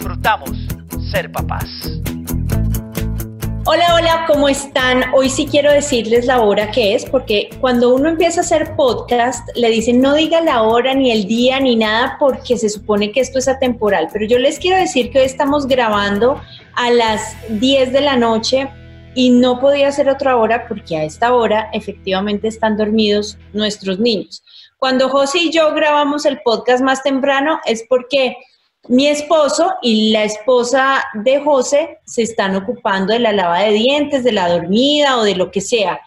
disfrutamos ser papás. Hola, hola, ¿cómo están? Hoy sí quiero decirles la hora que es, porque cuando uno empieza a hacer podcast, le dicen no diga la hora, ni el día, ni nada, porque se supone que esto es atemporal. Pero yo les quiero decir que hoy estamos grabando a las 10 de la noche y no podía ser otra hora porque a esta hora efectivamente están dormidos nuestros niños. Cuando José y yo grabamos el podcast más temprano es porque mi esposo y la esposa de José se están ocupando de la lava de dientes, de la dormida o de lo que sea.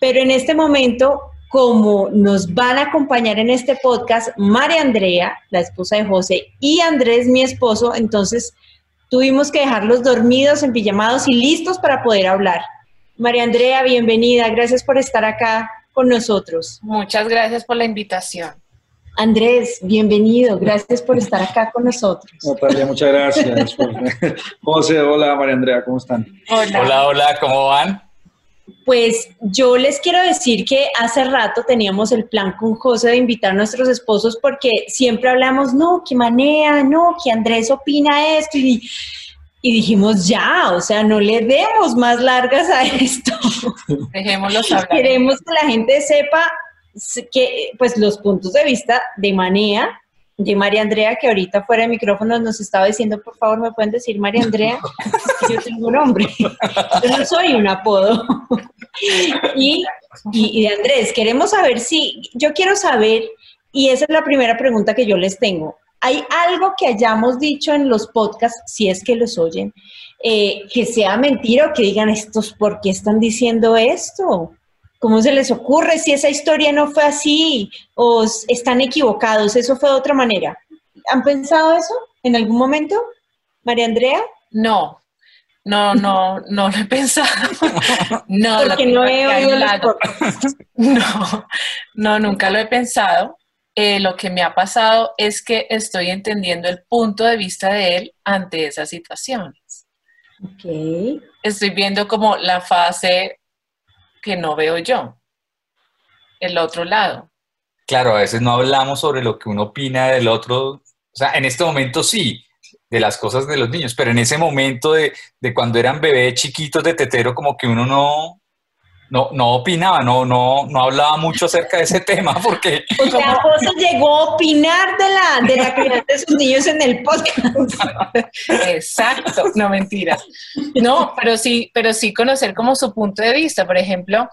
Pero en este momento, como nos van a acompañar en este podcast María Andrea, la esposa de José, y Andrés, mi esposo, entonces tuvimos que dejarlos dormidos, empillamados y listos para poder hablar. María Andrea, bienvenida, gracias por estar acá con nosotros. Muchas gracias por la invitación. Andrés, bienvenido. Gracias por estar acá con nosotros. Natalia, muchas gracias. José, hola, María Andrea, ¿cómo están? Hola. hola, hola, ¿cómo van? Pues yo les quiero decir que hace rato teníamos el plan con José de invitar a nuestros esposos porque siempre hablamos, no, que manea, no, que Andrés opina esto y, y dijimos, ya, o sea, no le demos más largas a esto. Dejémoslo hablar. Queremos que la gente sepa que pues los puntos de vista de Manea, de María Andrea, que ahorita fuera de micrófono nos estaba diciendo, por favor, me pueden decir María Andrea, yo tengo un nombre, yo no soy un apodo. y, y, de Andrés, queremos saber si, yo quiero saber, y esa es la primera pregunta que yo les tengo, ¿hay algo que hayamos dicho en los podcasts, si es que los oyen, eh, que sea mentira o que digan estos, ¿por qué están diciendo esto? ¿Cómo se les ocurre si esa historia no fue así o están equivocados? Eso fue de otra manera. ¿Han pensado eso en algún momento? María Andrea? No, no, no, no lo he pensado. No, porque no he oído No, no, nunca lo he pensado. Eh, lo que me ha pasado es que estoy entendiendo el punto de vista de él ante esas situaciones. Ok. Estoy viendo como la fase que no veo yo, el otro lado. Claro, a veces no hablamos sobre lo que uno opina del otro, o sea, en este momento sí, de las cosas de los niños, pero en ese momento de, de cuando eran bebés chiquitos de tetero, como que uno no, no, no opinaba, no, no, no hablaba mucho acerca de ese tema porque... O sea, José llegó a opinar de la, de la crianza de sus niños en el podcast. Exacto, no mentiras. No, pero sí, pero sí conocer como su punto de vista. Por ejemplo,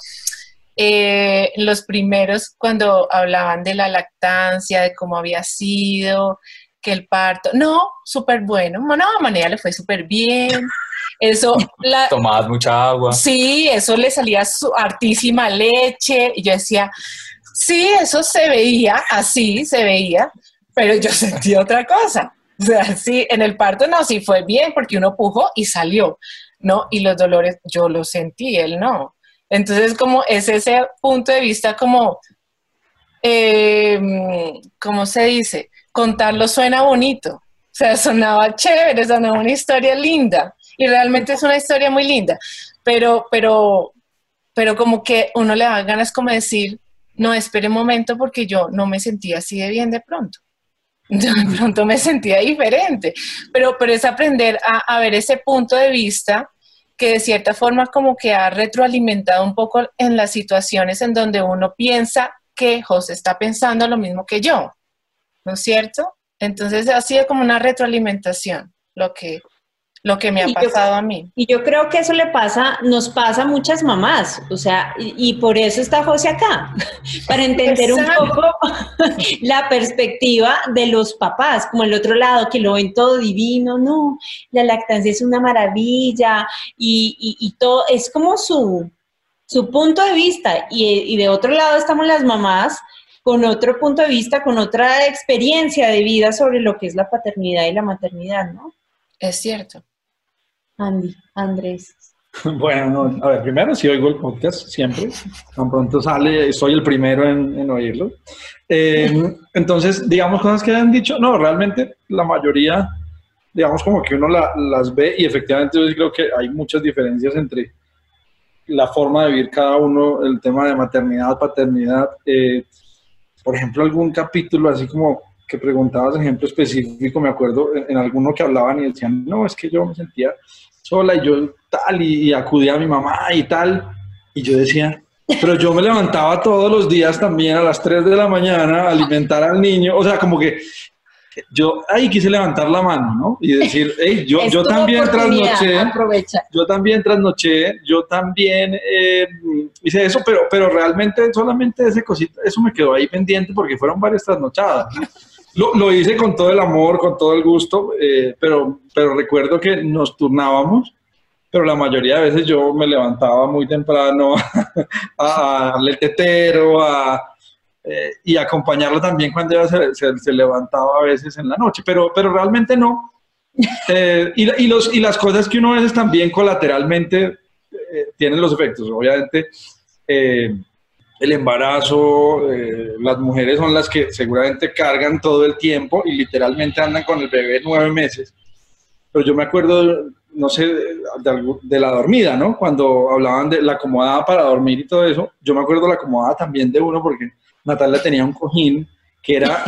eh, los primeros cuando hablaban de la lactancia, de cómo había sido, que el parto, no, súper bueno, no, a manera le fue súper bien, eso... La, Tomabas mucha agua. Sí, eso le salía su hartísima leche, y yo decía, sí, eso se veía, así se veía, pero yo sentí otra cosa. O sea, sí, en el parto no, sí fue bien porque uno pujó y salió, ¿no? Y los dolores yo los sentí, él no. Entonces, como es ese punto de vista como, eh, ¿cómo se dice? Contarlo suena bonito. O sea, sonaba chévere, sonaba una historia linda. Y realmente es una historia muy linda. Pero, pero, pero como que uno le da ganas como decir, no, espere un momento porque yo no me sentía así de bien de pronto. Yo de pronto me sentía diferente. Pero, pero es aprender a, ver ese punto de vista que de cierta forma como que ha retroalimentado un poco en las situaciones en donde uno piensa que José está pensando lo mismo que yo, ¿no es cierto? Entonces ha sido como una retroalimentación lo que, lo que me ha pasado a mí. Y yo creo que eso le pasa, nos pasa a muchas mamás, o sea, y, por eso está José acá, para entender un poco la perspectiva de los papás, como el otro lado, que lo ven todo divino, no, la lactancia es una maravilla y, y, todo, es como su, su punto de vista, y, y de otro lado estamos las mamás con otro punto de vista, con otra experiencia de vida sobre lo que es la paternidad y la maternidad, ¿no? Es cierto. Andy, Andrés. Bueno, no, a ver, primero sí oigo el podcast siempre. Tan pronto sale, soy el primero en, en oírlo. Eh, entonces, digamos, cosas que han dicho, no, realmente la mayoría, digamos, como que uno la- las ve y efectivamente yo creo que hay muchas diferencias entre la forma de vivir cada uno, el tema de maternidad, paternidad. eh, por ejemplo, algún capítulo así como que preguntabas ejemplo específico, me acuerdo en, en alguno que hablaban y decían, no, es que yo me sentía sola y yo tal, y, y acudía a mi mamá y tal, y yo decía, pero yo me levantaba todos los días también a las 3 de la mañana a alimentar al niño, o sea, como que yo ahí quise levantar la mano, ¿no? Y decir, hey, yo, yo también trasnoché, Aprovecha. yo también trasnoché, yo también eh, hice eso, pero, pero realmente solamente ese cosita, eso me quedó ahí pendiente porque fueron varias trasnochadas. Lo, lo hice con todo el amor, con todo el gusto, eh, pero, pero recuerdo que nos turnábamos, pero la mayoría de veces yo me levantaba muy temprano a darle tetero, a, eh, y acompañarlo también cuando ella se, se- se levantaba a veces en la noche, pero, pero realmente no. Eh, y, y los, y las cosas que uno a veces también colateralmente tienen los efectos. Obviamente, eh, el embarazo, eh, las mujeres son las que seguramente cargan todo el tiempo y literalmente andan con el bebé nueve meses. Pero yo me acuerdo, no sé, de, de la dormida, ¿no? Cuando hablaban de la acomodada para dormir y todo eso, yo me acuerdo la acomodada también de uno porque Natalia tenía un cojín que era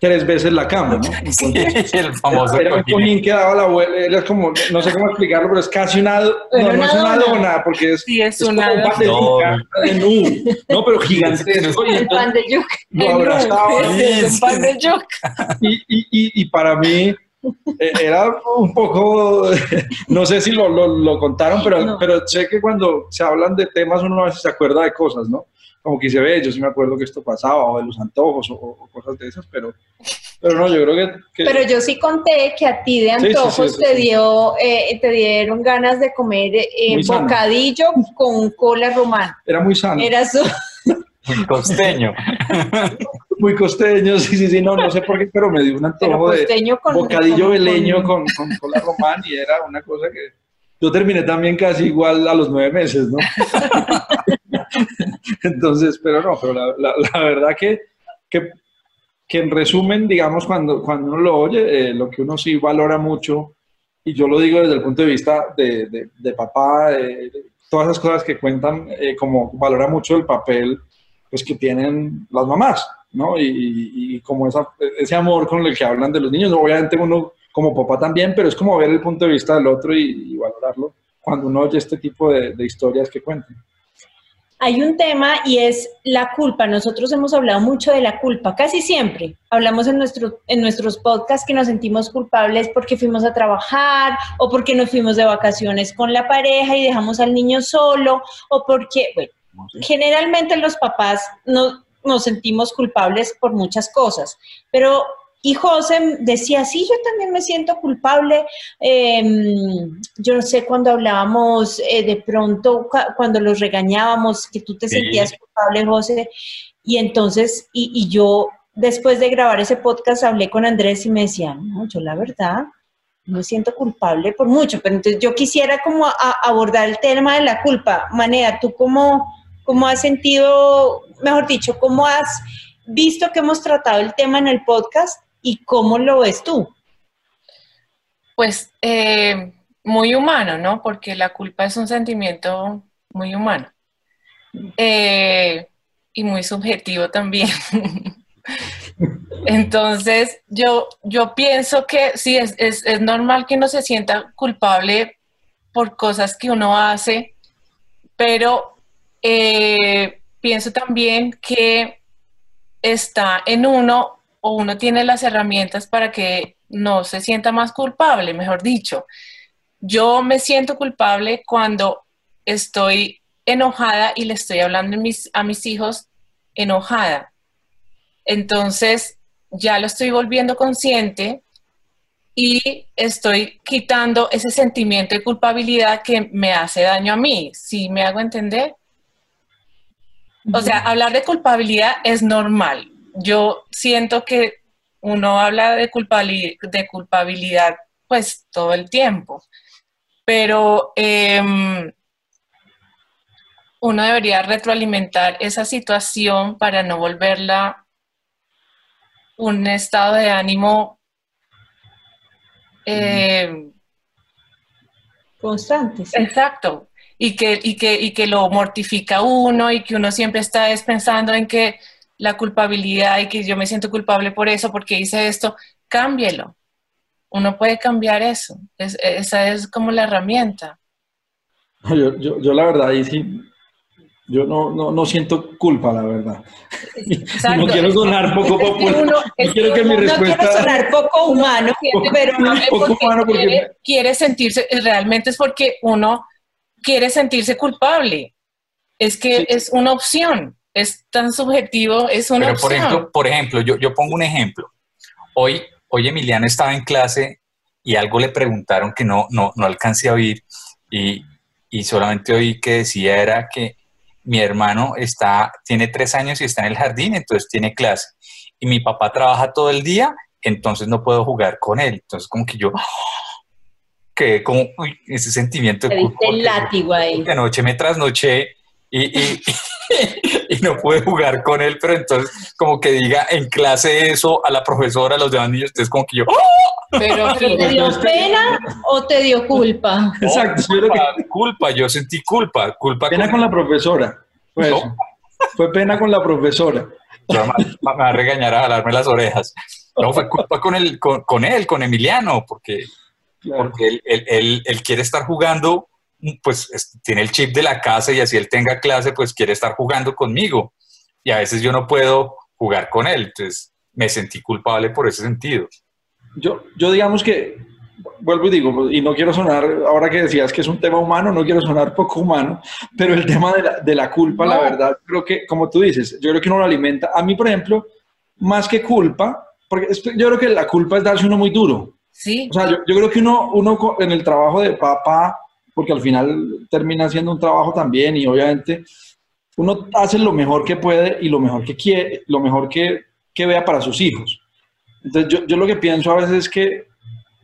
tres veces la cama, ¿no? Entonces, el famoso era un cojín. que daba la vuelta, era como, no sé cómo explicarlo, pero es casi una, no, no es una dona. dona, porque es, Sí, es como una un dona. patética en U, no, pero gigantesco, El pan de yuca. lo abrazaba, Es un pan de yuca. y, y, y, y para mí era un poco, no sé si lo, lo, lo contaron, pero, No. pero sé que cuando se hablan de temas uno a veces se acuerda de cosas, ¿no? Como que se ve, yo sí me acuerdo que esto pasaba, o de los antojos, o, o cosas de esas, pero, pero no, yo creo que... que- Pero yo sí conté que a ti de Sí, sí, sí, antojos eso te sí. dio, eh, te dieron ganas de comer eh, bocadillo con cola romana. era muy sano. Era. Un costeño. muy costeño, sí, sí, sí, no, no sé por qué, pero me dio un antojo de con bocadillo con- veleño con- con, con cola román y era una cosa que yo terminé también casi igual a los nueve meses, ¿no? Entonces, pero no, pero la, la- la verdad que, que, que en resumen, digamos, cuando, cuando uno lo oye, eh, lo que uno sí valora mucho, y yo lo digo desde el punto de vista de, de- de papá, de, de todas esas cosas que cuentan, eh, como valora mucho el papel pues, que tienen las mamás, ¿no? Y, y- como esa, ese amor con el que hablan de los niños, obviamente uno como papá también, pero es como ver el punto de vista del otro y, y valorarlo cuando uno oye este tipo de, de historias que cuentan. Hay un tema y es la culpa. Nosotros hemos hablado mucho de la culpa, casi siempre. Hablamos en, nuestro, en nuestros podcasts que nos sentimos culpables porque fuimos a trabajar o porque nos fuimos de vacaciones con la pareja y dejamos al niño solo o porque, bueno, generalmente los papás no, nos sentimos culpables por muchas cosas, pero y José decía, sí, yo también me siento culpable. Eh, yo no sé, cuando hablábamos eh, de pronto, cu- cuando los regañábamos, que tú te Sí. sentías culpable, José, y entonces, y, y yo después de grabar ese podcast hablé con Andrés y me decía, no, yo la verdad, no me siento culpable por mucho, pero entonces yo quisiera como a- abordar el tema de la culpa. Manea, ¿tú cómo, cómo has sentido, mejor dicho, cómo has visto que hemos tratado el tema en el podcast y cómo lo ves tú? Pues eh, muy humano, ¿no? Porque la culpa es un sentimiento muy humano. Eh, y muy subjetivo también. Entonces, yo, yo pienso que sí, es, es, es normal que uno se sienta culpable por cosas que uno hace, pero eh, pienso también que está en uno o uno tiene las herramientas para que no se sienta más culpable, mejor dicho. Yo me siento culpable cuando estoy enojada y le estoy hablando a mis, hijos enojada. Entonces, ya lo estoy volviendo consciente y estoy quitando ese sentimiento de culpabilidad que me hace daño a mí. ¿Sí me hago entender? O sea, hablar de culpabilidad es normal. Yo siento que uno habla de culpabilidad, de culpabilidad pues todo el tiempo. Pero em, uno debería retroalimentar esa situación para no volverla un estado de ánimo em, Constante. sí. Exacto. Y que, y, que, y que lo mortifica uno y que uno siempre está es pensando en que la culpabilidad y que yo me siento culpable por eso, porque hice esto, cámbielo. Uno puede cambiar eso. Es- esa es como la herramienta. No, Yo, yo, yo la verdad ahí sí, yo no, no, no siento culpa, la verdad. Exacto. No quiero sonar poco Es que popular. uno- No es quiero que mi uno No quiero respuesta... sonar poco humano, pero no. poco humano porque- quiere, quiere sentirse, realmente es porque uno quiere sentirse culpable. Es que Sí. es una opción. Es tan subjetivo, es una Pero por opción. ejemplo, por ejemplo yo, yo pongo un ejemplo. Hoy, hoy Emiliano estaba en clase y algo le preguntaron que no, no, no alcancé a oír y, y solamente oí que decía era que mi hermano está, tiene tres años y está en el jardín, entonces tiene clase. Y mi papá trabaja todo el día, entonces no puedo jugar con él. Entonces como que yo, que como uy, ese sentimiento de culpa diste el porque- látigo ahí. porque anoche me trasnoché y, y, y no pude jugar con él, pero entonces como que diga en clase eso a la profesora, a los demás niños, entonces como que yo, Pero ¿Pero te dio pena o te dio culpa? Exacto, creo que culpa, culpa, yo sentí culpa, culpa pena con la profesora. Fue No. eso. Fue pena con la profesora. Yo me, me va a regañar a jalarme las orejas. No, fue culpa con, el, con, con él, con Emiliano, porque, Claro. porque él, él, él- él quiere estar jugando, pues es- tiene el chip de la casa y así él tenga clase, pues quiere estar jugando conmigo. Y a veces yo no puedo jugar con él, entonces me sentí culpable por ese sentido. Yo, yo digamos que, vuelvo y digo, y no quiero sonar, ahora que decías que es un tema humano, no quiero sonar poco humano, pero el tema de la, de la culpa, la verdad, creo que, como tú dices, yo creo que uno lo alimenta. A mí, por ejemplo, más que culpa, porque yo creo que la culpa es darse uno muy duro. Sí, O sea, yo, creo que uno, uno en el trabajo de papá, porque al final termina siendo un trabajo también y obviamente uno hace lo mejor que puede y lo mejor que quiere, lo mejor que, que vea para sus hijos. Entonces yo, yo lo que pienso a veces es que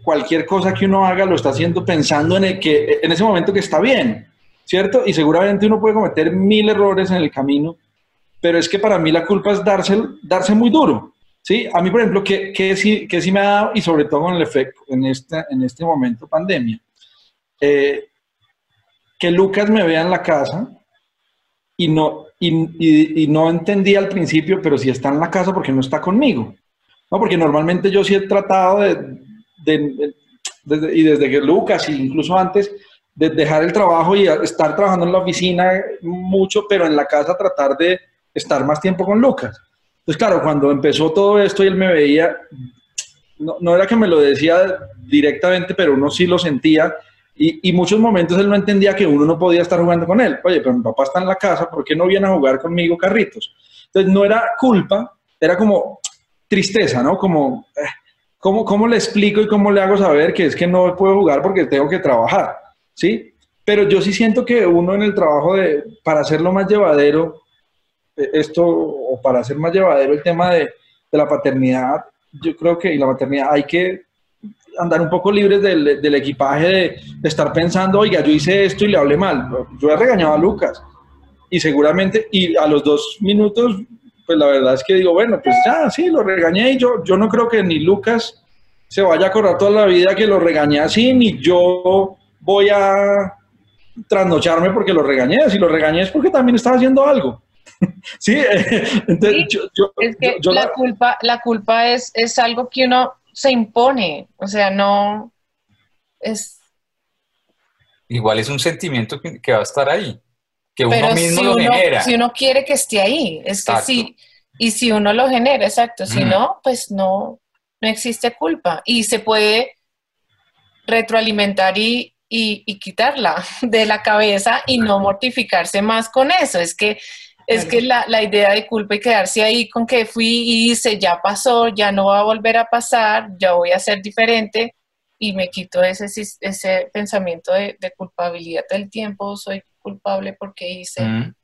cualquier cosa que uno haga lo está haciendo pensando en, el que, en ese momento que está bien, ¿cierto? Y seguramente uno puede cometer mil errores en el camino, pero es que para mí la culpa es darse, darse muy duro. Sí, a mí, por ejemplo, que, que, sí, que sí me ha dado, y sobre todo con el efecto en este, en este momento pandemia, eh, que Lucas me vea en la casa y no, y, no entendía al principio, pero sí está en la casa porque no está conmigo. ¿no? Porque normalmente yo sí he tratado de, de- y desde que Lucas, e incluso antes, de dejar el trabajo y estar trabajando en la oficina mucho, pero en la casa tratar de estar más tiempo con Lucas. Entonces, claro, cuando empezó todo esto y él me veía, no, no era que me lo decía directamente, pero uno sí lo sentía. Y, y muchos momentos él no entendía que uno no podía estar jugando con él. Oye, pero mi papá está en la casa, ¿por qué no viene a jugar conmigo carritos? Entonces no era culpa, era como tristeza, ¿no? Como, eh, ¿cómo, ¿cómo le explico y cómo le hago saber que es que no puedo jugar porque tengo que trabajar? ¿Sí? Pero yo sí siento que uno en el trabajo de, para hacerlo más llevadero, esto, o para hacer más llevadero el tema de, de la paternidad, yo creo que y la maternidad hay que andar un poco libres del, equipaje de, de estar pensando, oiga, yo hice esto y le hablé mal. Yo he regañado a Lucas y seguramente, y a los dos minutos, pues la verdad es que digo, bueno, pues ya, sí, lo regañé y yo, yo no creo que ni Lucas se vaya a acordar toda la vida que lo regañé así, ni yo voy a trasnocharme porque lo regañé. Si lo regañé es porque también estaba haciendo algo. sí, entonces Sí, yo, yo- es que yo- yo la, la- culpa, la culpa es, es algo que uno se impone, o sea, no es, Igual es un sentimiento que, que va a estar ahí, que uno mismo si lo uno, genera. si uno quiere que esté ahí, es que Exacto. sí, y si uno lo genera, exacto, si Mm. no, pues no, no existe culpa y se puede retroalimentar y, y, y quitarla de la cabeza y no mortificarse más con eso, es que es que la, la idea de culpa y quedarse ahí con que fui y hice, ya pasó, ya no va a volver a pasar, ya voy a ser diferente y me quito ese, sis- ese pensamiento de, de culpabilidad del tiempo, soy culpable porque hice. Mm,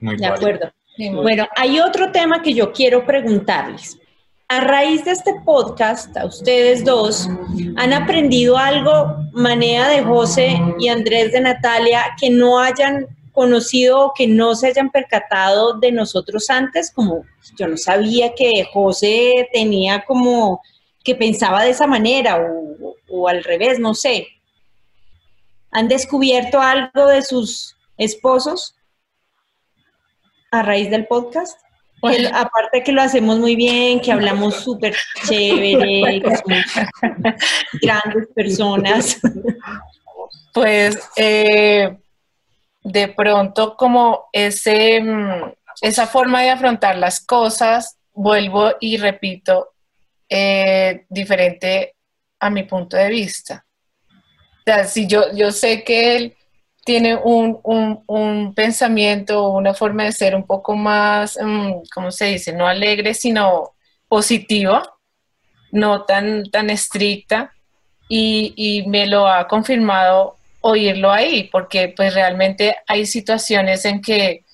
Muy De válido. acuerdo. Sí, muy- Bueno, hay otro tema que yo quiero preguntarles. a raíz de este podcast, a ustedes dos, han aprendido algo, Manea de José y Andrés de Natalia, que no hayan conocido o que no se hayan percatado de nosotros antes, como yo no sabía que José tenía como que pensaba de esa manera o, o al revés, no sé. ¿Han descubierto algo de sus esposos a raíz del podcast? Que, aparte que lo hacemos muy bien, que hablamos súper chévere, que somos grandes personas. Pues eh, de pronto como ese, mm, esa forma de afrontar las cosas, vuelvo y repito, eh, diferente a mi punto de vista. O si yo, yo sé que él tiene un, un, un pensamiento, una forma de ser un poco más, um, ¿cómo se dice? No alegre, sino positiva, no tan, tan estricta, y, y me lo ha confirmado oírlo ahí, porque pues realmente hay situaciones en que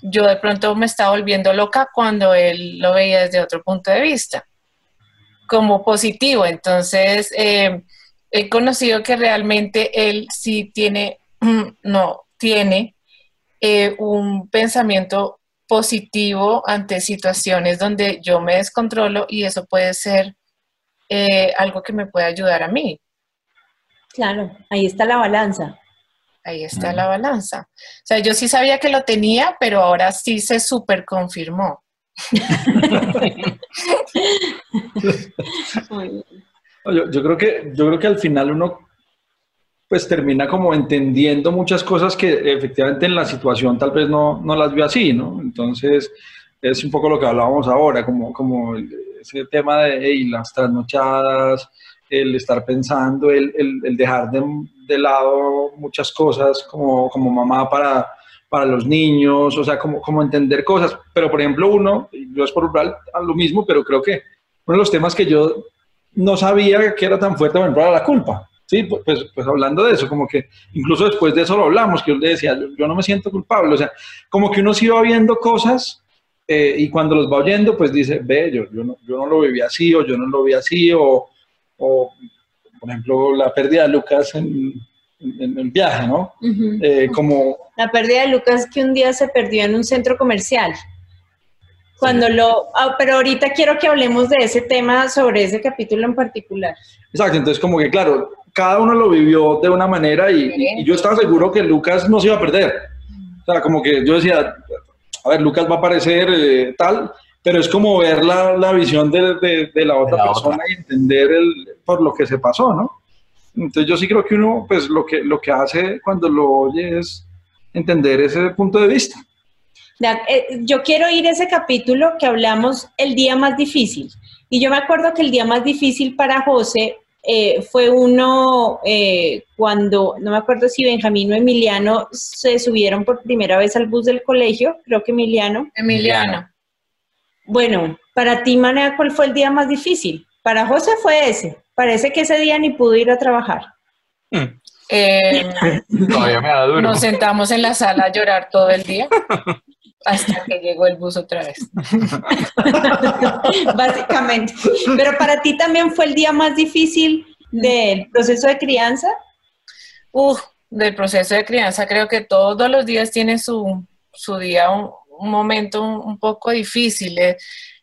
yo de pronto me estaba volviendo loca cuando él lo veía desde otro punto de vista, como positivo. Entonces, eh, he conocido que realmente él sí tiene, no, tiene eh, un pensamiento positivo ante situaciones donde yo me descontrolo y eso puede ser eh, algo que me puede ayudar a mí. Claro, ahí está la balanza. Ahí está la balanza. O sea, yo sí sabía que lo tenía, pero ahora sí se super confirmó. yo, yo, creo que, yo creo que al final uno pues termina como entendiendo muchas cosas que efectivamente en la situación tal vez no, no las vio así, ¿no? Entonces es un poco lo que hablábamos ahora, como, como ese tema de las trasnochadas, el estar pensando, el, el, dejar de, de, lado muchas cosas como, como mamá para, para los niños, o sea, como, como entender cosas. Pero, por ejemplo, uno, yo es por a lo mismo, pero creo que uno de los temas que yo no sabía que era tan fuerte, por ejemplo, era la culpa. Sí, pues, pues, hablando de eso, como que incluso después de eso lo hablamos, que yo le decía, yo, no me siento culpable, o sea, como que uno se iba viendo cosas eh, y cuando los va oyendo, pues dice, ve, yo, yo, no, yo no lo viví así, o yo no lo vi así, o, o, por ejemplo, la pérdida de Lucas en, en, viaje, ¿no? Eh, como... La pérdida de Lucas que un día se perdió en un centro comercial. Cuando lo... Ah, pero ahorita quiero que hablemos de ese tema, sobre ese capítulo en particular. Exacto, entonces como que, claro, cada uno lo vivió de una manera y, yo estaba seguro que Lucas no se iba a perder. O sea, como que yo decía, a ver, Lucas va a aparecer eh, tal, pero es como ver la, la visión de, de, la otra persona y entender el, por lo que se pasó, ¿no? Entonces yo sí creo que uno, pues lo que, lo que hace cuando lo oye es entender ese punto de vista. Eh, yo quiero ir a ese capítulo que hablamos el día más difícil. Y yo me acuerdo que el día más difícil para José eh, fue uno eh, cuando, no me acuerdo si Benjamín o Emiliano se subieron por primera vez al bus del colegio, creo que Emiliano. Emiliano. Bueno, para ti, Manea, ¿cuál fue el día más difícil? Para José fue ese. Parece que ese día ni pudo ir a trabajar. Hmm. Eh, Todavía me da duro. Nos sentamos en la sala a llorar todo el día hasta que llegó el bus otra vez. Básicamente. Pero para ti también fue el día más difícil del proceso de crianza. Uf, del proceso de crianza creo que todos los días tiene su, su día un momento un, poco difícil. Eh,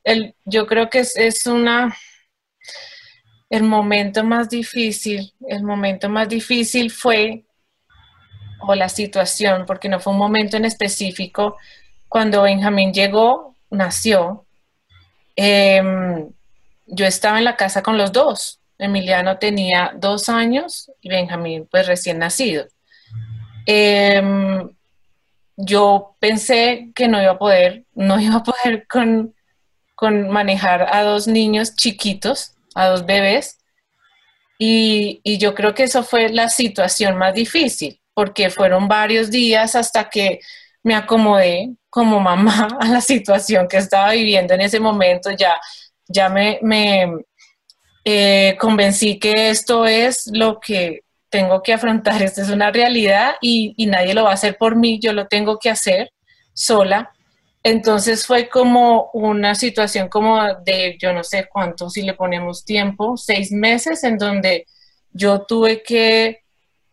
el, yo creo que es, es, una... El momento más difícil, el momento más difícil fue, o la situación, porque no fue un momento en específico, cuando Benjamín llegó, nació, em, yo estaba en la casa con los dos. Emiliano tenía dos años y Benjamín pues recién nacido. Eh, yo pensé que no iba a poder, no iba a poder con, manejar a dos niños chiquitos, a dos bebés. Y, y, yo creo que eso fue la situación más difícil, porque fueron varios días hasta que me acomodé como mamá a la situación que estaba viviendo en ese momento. Ya, ya me, me eh, convencí que esto es lo que tengo que afrontar, esta es una realidad y, nadie lo va a hacer por mí, yo lo tengo que hacer sola. Entonces fue como una situación como de, yo no sé cuánto, si le ponemos tiempo, seis meses en donde yo tuve que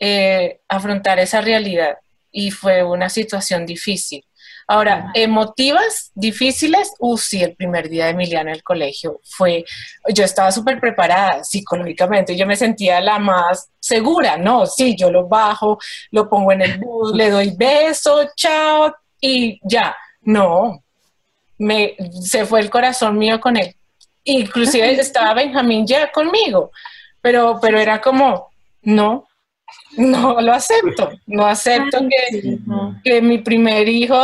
eh, afrontar esa realidad y fue una situación difícil. Ahora, emotivas, difíciles, uh, sí, el primer día de Emiliano en el colegio fue, yo estaba súper preparada psicológicamente, yo me sentía la más segura, no, sí, yo lo bajo, lo pongo en el bus, le doy beso, chao, y ya, no, me, se fue el corazón mío con él. Inclusive estaba Benjamín ya conmigo, pero, pero era como, no, no lo acepto, no acepto que, que mi primer hijo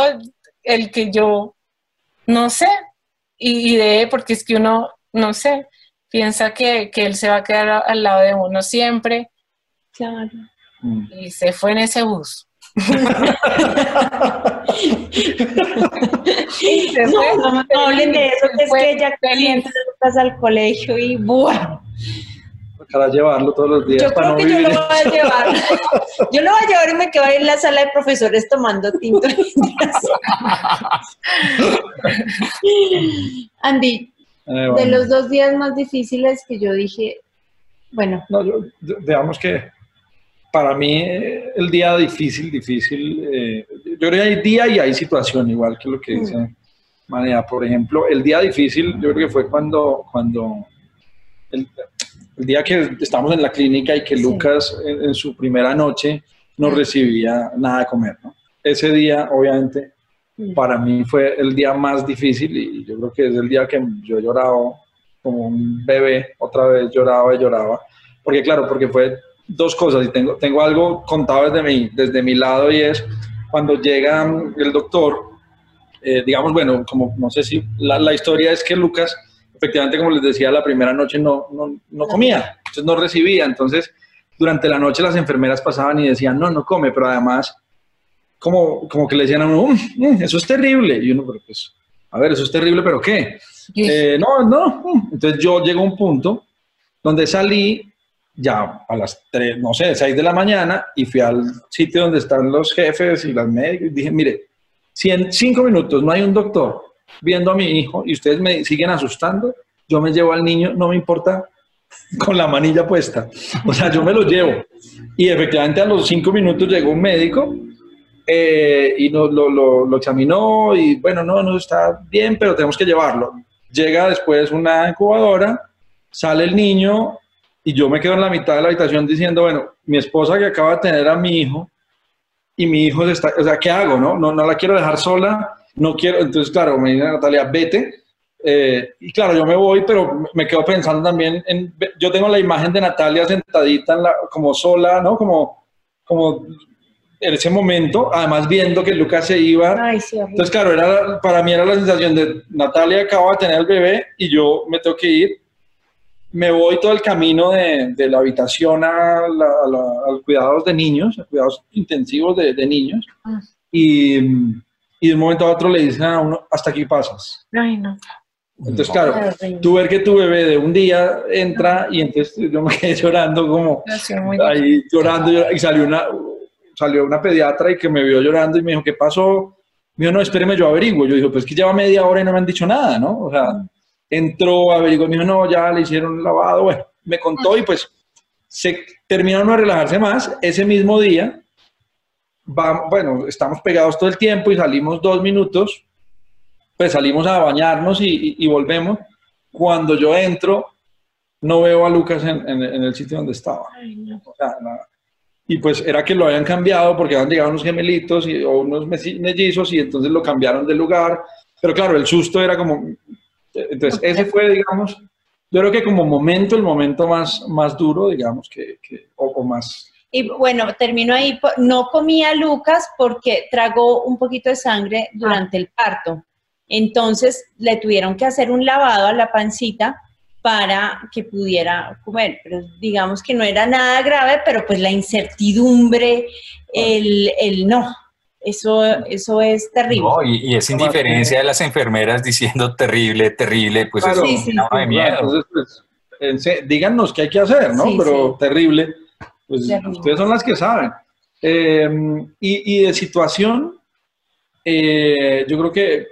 el que yo no sé, y, de, porque es que uno, no sé, piensa que, él se va a quedar al lado de uno siempre. Claro. Mm. Y se fue en ese bus. no, no, hablen de eso, que es que ella calienta al colegio y ¡buah! Para llevarlo todos los días. Yo creo que yo lo voy a llevar. yo lo voy a llevar y me quedo ahí en la sala de profesores tomando tinto. Andy, de los dos días más difíciles que yo dije, bueno. No, digamos que para mí el día difícil, difícil, eh, yo creo que hay día y hay situación, igual que lo que dice mm. María. Por ejemplo, el día difícil yo creo que fue cuando, cuando el, el día que estamos en la clínica y que Lucas en, su primera noche no recibía nada de comer, ¿no? Ese día, obviamente, para mí fue el día más difícil y yo creo que es el día que yo he llorado como un bebé, otra vez lloraba y lloraba, porque claro, porque fue dos cosas y tengo, tengo algo contado desde mi, desde mi lado y es cuando llega el doctor, eh, digamos, bueno, como no sé si la, la historia es que Lucas efectivamente, como les decía, la primera noche no, no, no comía, entonces no recibía. Entonces, durante la noche las enfermeras pasaban y decían, no, no come, pero además, como, como que le decían a uno, mm, mm, eso es terrible. Y uno, pero pues, a ver, eso es terrible, pero ¿qué? Eh, no, no. Entonces yo llego a un punto donde salí ya a las 3, no sé, 6 de la mañana y fui al sitio donde están los jefes y las médicos y dije, mire, si en 5 minutos no hay un doctor viendo a mi hijo y ustedes me siguen asustando, yo me llevo al niño, no me importa, con la manilla puesta. O sea, yo me lo llevo. Y efectivamente a los cinco minutos llegó un médico eh, y lo, lo, examinó y bueno, no, no está bien, pero tenemos que llevarlo. Llega después una incubadora, sale el niño y yo me quedo en la mitad de la habitación diciendo, bueno, mi esposa que acaba de tener a mi hijo y mi hijo está, o sea, ¿qué hago? No, no, no la quiero dejar sola no quiero, entonces claro, me dice Natalia, vete. Eh, y claro, yo me voy, pero me quedo pensando también en, yo tengo la imagen de Natalia sentadita en la, como sola, ¿no? Como, como en ese momento, además viendo que Lucas se iba. entonces, claro, era, para mí era la sensación de Natalia acaba de tener el bebé y yo me tengo que ir. Me voy todo el camino de, de la habitación a, los cuidados de niños, a cuidados intensivos de, de niños. Ah. Y y de un momento a otro le dicen a uno, hasta aquí pasas. Ay, no. Entonces, claro, tú ver que tu bebé de un día entra y entonces yo me quedé llorando como ahí llorando, y salió una, salió una pediatra y que me vio llorando y me dijo, ¿qué pasó? Me dijo, no, espéreme, yo averiguo. Yo dije, pues que lleva media hora y no me han dicho nada, ¿no? O sea, entró, averiguó, me dijo, no, ya le hicieron un lavado, bueno, me contó y pues se terminaron de relajarse más. Ese mismo día bueno, estamos pegados todo el tiempo y salimos dos minutos, pues salimos a bañarnos y, volvemos. Cuando yo entro, no veo a Lucas en, el sitio donde estaba. y pues era que lo habían cambiado porque habían llegado unos gemelitos y, o unos mellizos y entonces lo cambiaron de lugar. Pero claro, el susto era como... Entonces, ese fue, digamos, yo creo que como momento, el momento más, más duro, digamos, que, o más y bueno, terminó ahí, no comía Lucas porque tragó un poquito de sangre durante el parto. Entonces le tuvieron que hacer un lavado a la pancita para que pudiera comer. Pero digamos que no era nada grave, pero pues la incertidumbre, el, el no, eso, eso es terrible. No, y, esa indiferencia de las enfermeras diciendo terrible, terrible, pues eso sí, sí, de miedo. Pues, díganos qué hay que hacer, ¿no? pero terrible. Pues ustedes son las que saben. Em, y, de situación, eh, yo creo que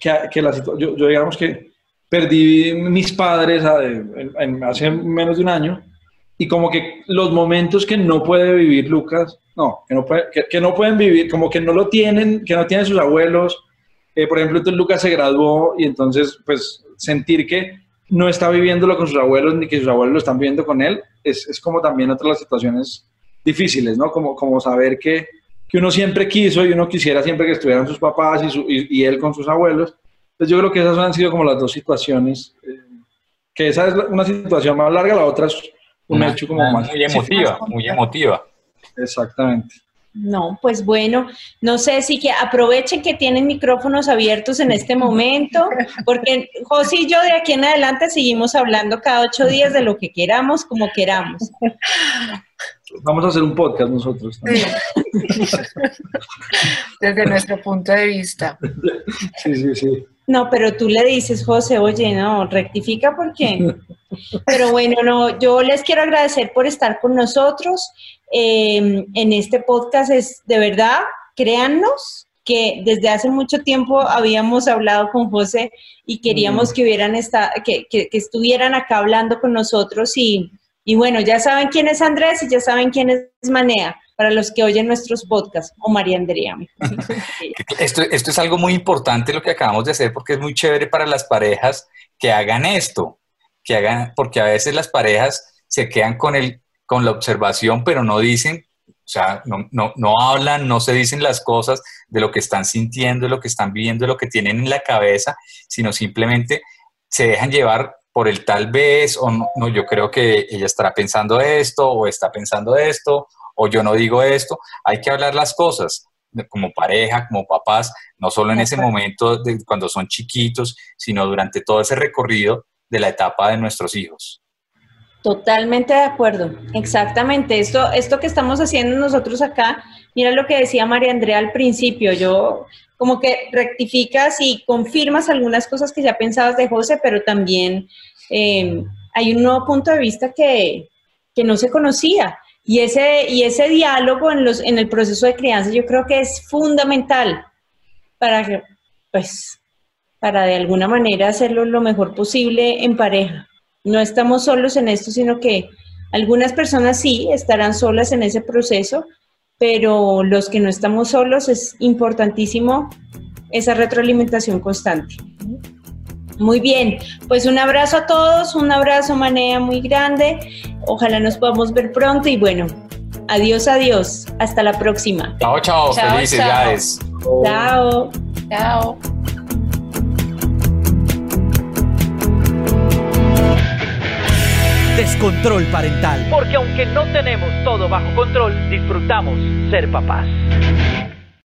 que, que la yo, yo digamos que perdí mis padres a- en- en- hace menos de un año y como que los momentos que no puede vivir Lucas, no, que no, puede- que, que no pueden vivir, como que no lo tienen, que no tienen sus abuelos. Eh, por ejemplo, entonces Lucas se graduó y entonces pues sentir que no está viviéndolo con sus abuelos ni que sus abuelos lo están viviendo con él, es, es como también otra de las situaciones difíciles, ¿no? Como, como saber que, que uno siempre quiso y uno quisiera siempre que estuvieran sus papás y, su- y- y él con sus abuelos. Entonces yo creo que esas han sido como las dos situaciones, eh, que esa es una situación más larga, la otra es un hecho como más... muy emotiva, muy emotiva. Exactamente. No, pues bueno, no sé si que aprovechen que tienen micrófonos abiertos en este momento, porque José y yo de aquí en adelante seguimos hablando cada ocho días de lo que queramos, como queramos. Vamos a hacer un podcast nosotros también. Desde nuestro punto de vista. Sí, sí, sí. No, pero tú le dices, José, oye, no, rectifica porque. Pero bueno, no, yo les quiero agradecer por estar con nosotros eh, en este podcast. Es de verdad, créannos que desde hace mucho tiempo habíamos hablado con José y queríamos que hubieran esta, que, que- que estuvieran acá hablando con nosotros y, y bueno, ya saben quién es Andrés y ya saben quién es Manea para los que oyen nuestros podcasts o María Andrea. Esto, esto es algo muy importante lo que acabamos de hacer porque es muy chévere para las parejas que hagan esto, que hagan, porque a veces las parejas se quedan con, el, con la observación, pero no dicen, o sea, no, no, no hablan, no se dicen las cosas de lo que están sintiendo, de lo que están viviendo, de lo que tienen en la cabeza, sino simplemente se dejan llevar por el tal vez, o no, no, yo creo que ella estará pensando esto, o está pensando esto, o yo no digo esto. Hay que hablar las cosas como pareja, como papás, no solo en ese momento de cuando son chiquitos, sino durante todo ese recorrido de la etapa de nuestros hijos. Totalmente de acuerdo, exactamente. Esto, esto que estamos haciendo nosotros acá, mira lo que decía María Andrea al principio, yo como que rectificas y confirmas algunas cosas que ya pensabas de José, pero también eh, hay un nuevo punto de vista que, que no se conocía. Y ese, y ese diálogo en, los, en el proceso de crianza yo creo que es fundamental para, que, pues, para de alguna manera hacerlo lo mejor posible en pareja no estamos solos en esto, sino que algunas personas sí estarán solas en ese proceso, pero los que no estamos solos es importantísimo esa retroalimentación constante. Muy bien, pues un abrazo a todos, un abrazo Manea muy grande, ojalá nos podamos ver pronto y bueno, adiós, adiós, hasta la próxima. Chao, chao, Chao, felicidades. Chao. Chao. Descontrol parental. Porque aunque no tenemos todo bajo control, disfrutamos ser papás.